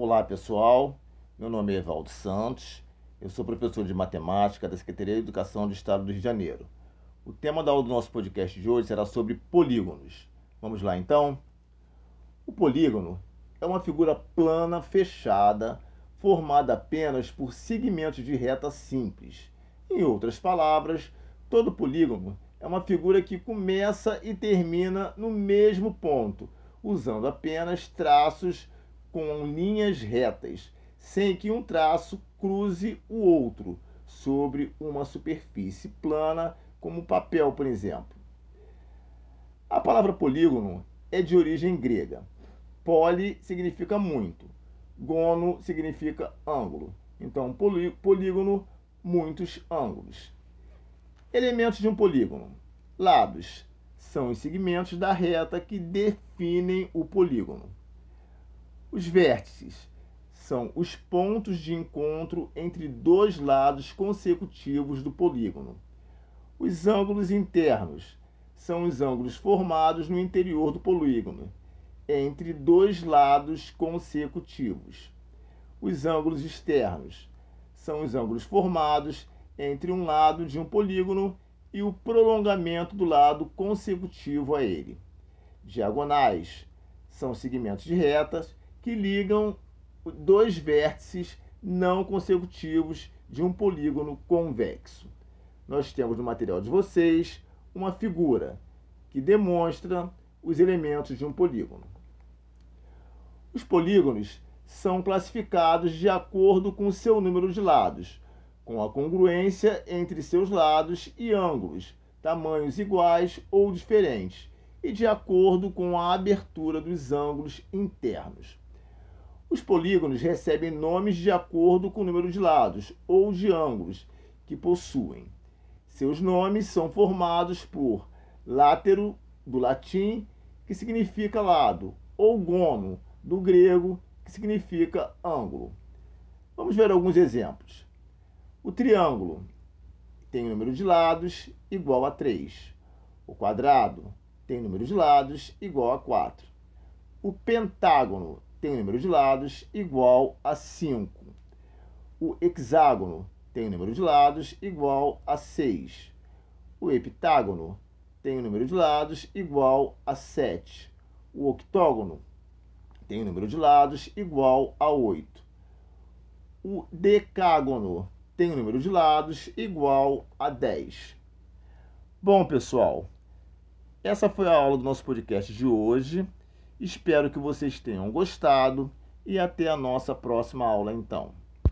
Olá pessoal, meu nome é Evaldo Santos, eu sou professor de matemática da Secretaria de Educação do Estado do Rio de Janeiro. O tema da aula do nosso podcast de hoje será sobre polígonos. Vamos lá então? O polígono é uma figura plana fechada formada apenas por segmentos de reta simples. Em outras palavras, todo polígono é uma figura que começa e termina no mesmo ponto, usando apenas traços com linhas retas, sem que um traço cruze o outro sobre uma superfície plana, como papel, por exemplo. A palavra polígono é de origem grega. Poli significa muito, gono significa ângulo. Então, polígono, muitos ângulos. Elementos de um polígono: lados são os segmentos da reta que definem o polígono. Os vértices são os pontos de encontro entre dois lados consecutivos do polígono. Os ângulos internos são os ângulos formados no interior do polígono, entre dois lados consecutivos. Os ângulos externos são os ângulos formados entre um lado de um polígono e o prolongamento do lado consecutivo a ele. Diagonais são segmentos de retas que ligam dois vértices não consecutivos de um polígono convexo. Nós temos no material de vocês uma figura que demonstra os elementos de um polígono. Os polígonos são classificados de acordo com seu número de lados, com a congruência entre seus lados e ângulos, tamanhos iguais ou diferentes, e de acordo com a abertura dos ângulos internos. Os polígonos recebem nomes de acordo com o número de lados ou de ângulos que possuem. Seus nomes são formados por látero, do latim, que significa lado, ou gono, do grego, que significa ângulo. Vamos ver alguns exemplos. O triângulo tem número de lados igual a 3. O quadrado tem número de lados igual a 4. O pentágono tem número de lados igual a 5. O hexágono tem número de lados igual a 6. O heptágono tem número de lados igual a 7. O octógono tem número de lados igual a 8. O decágono tem número de lados igual a 10. Bom, pessoal, essa foi a aula do nosso podcast de hoje. Espero que vocês tenham gostado e até a nossa próxima aula então.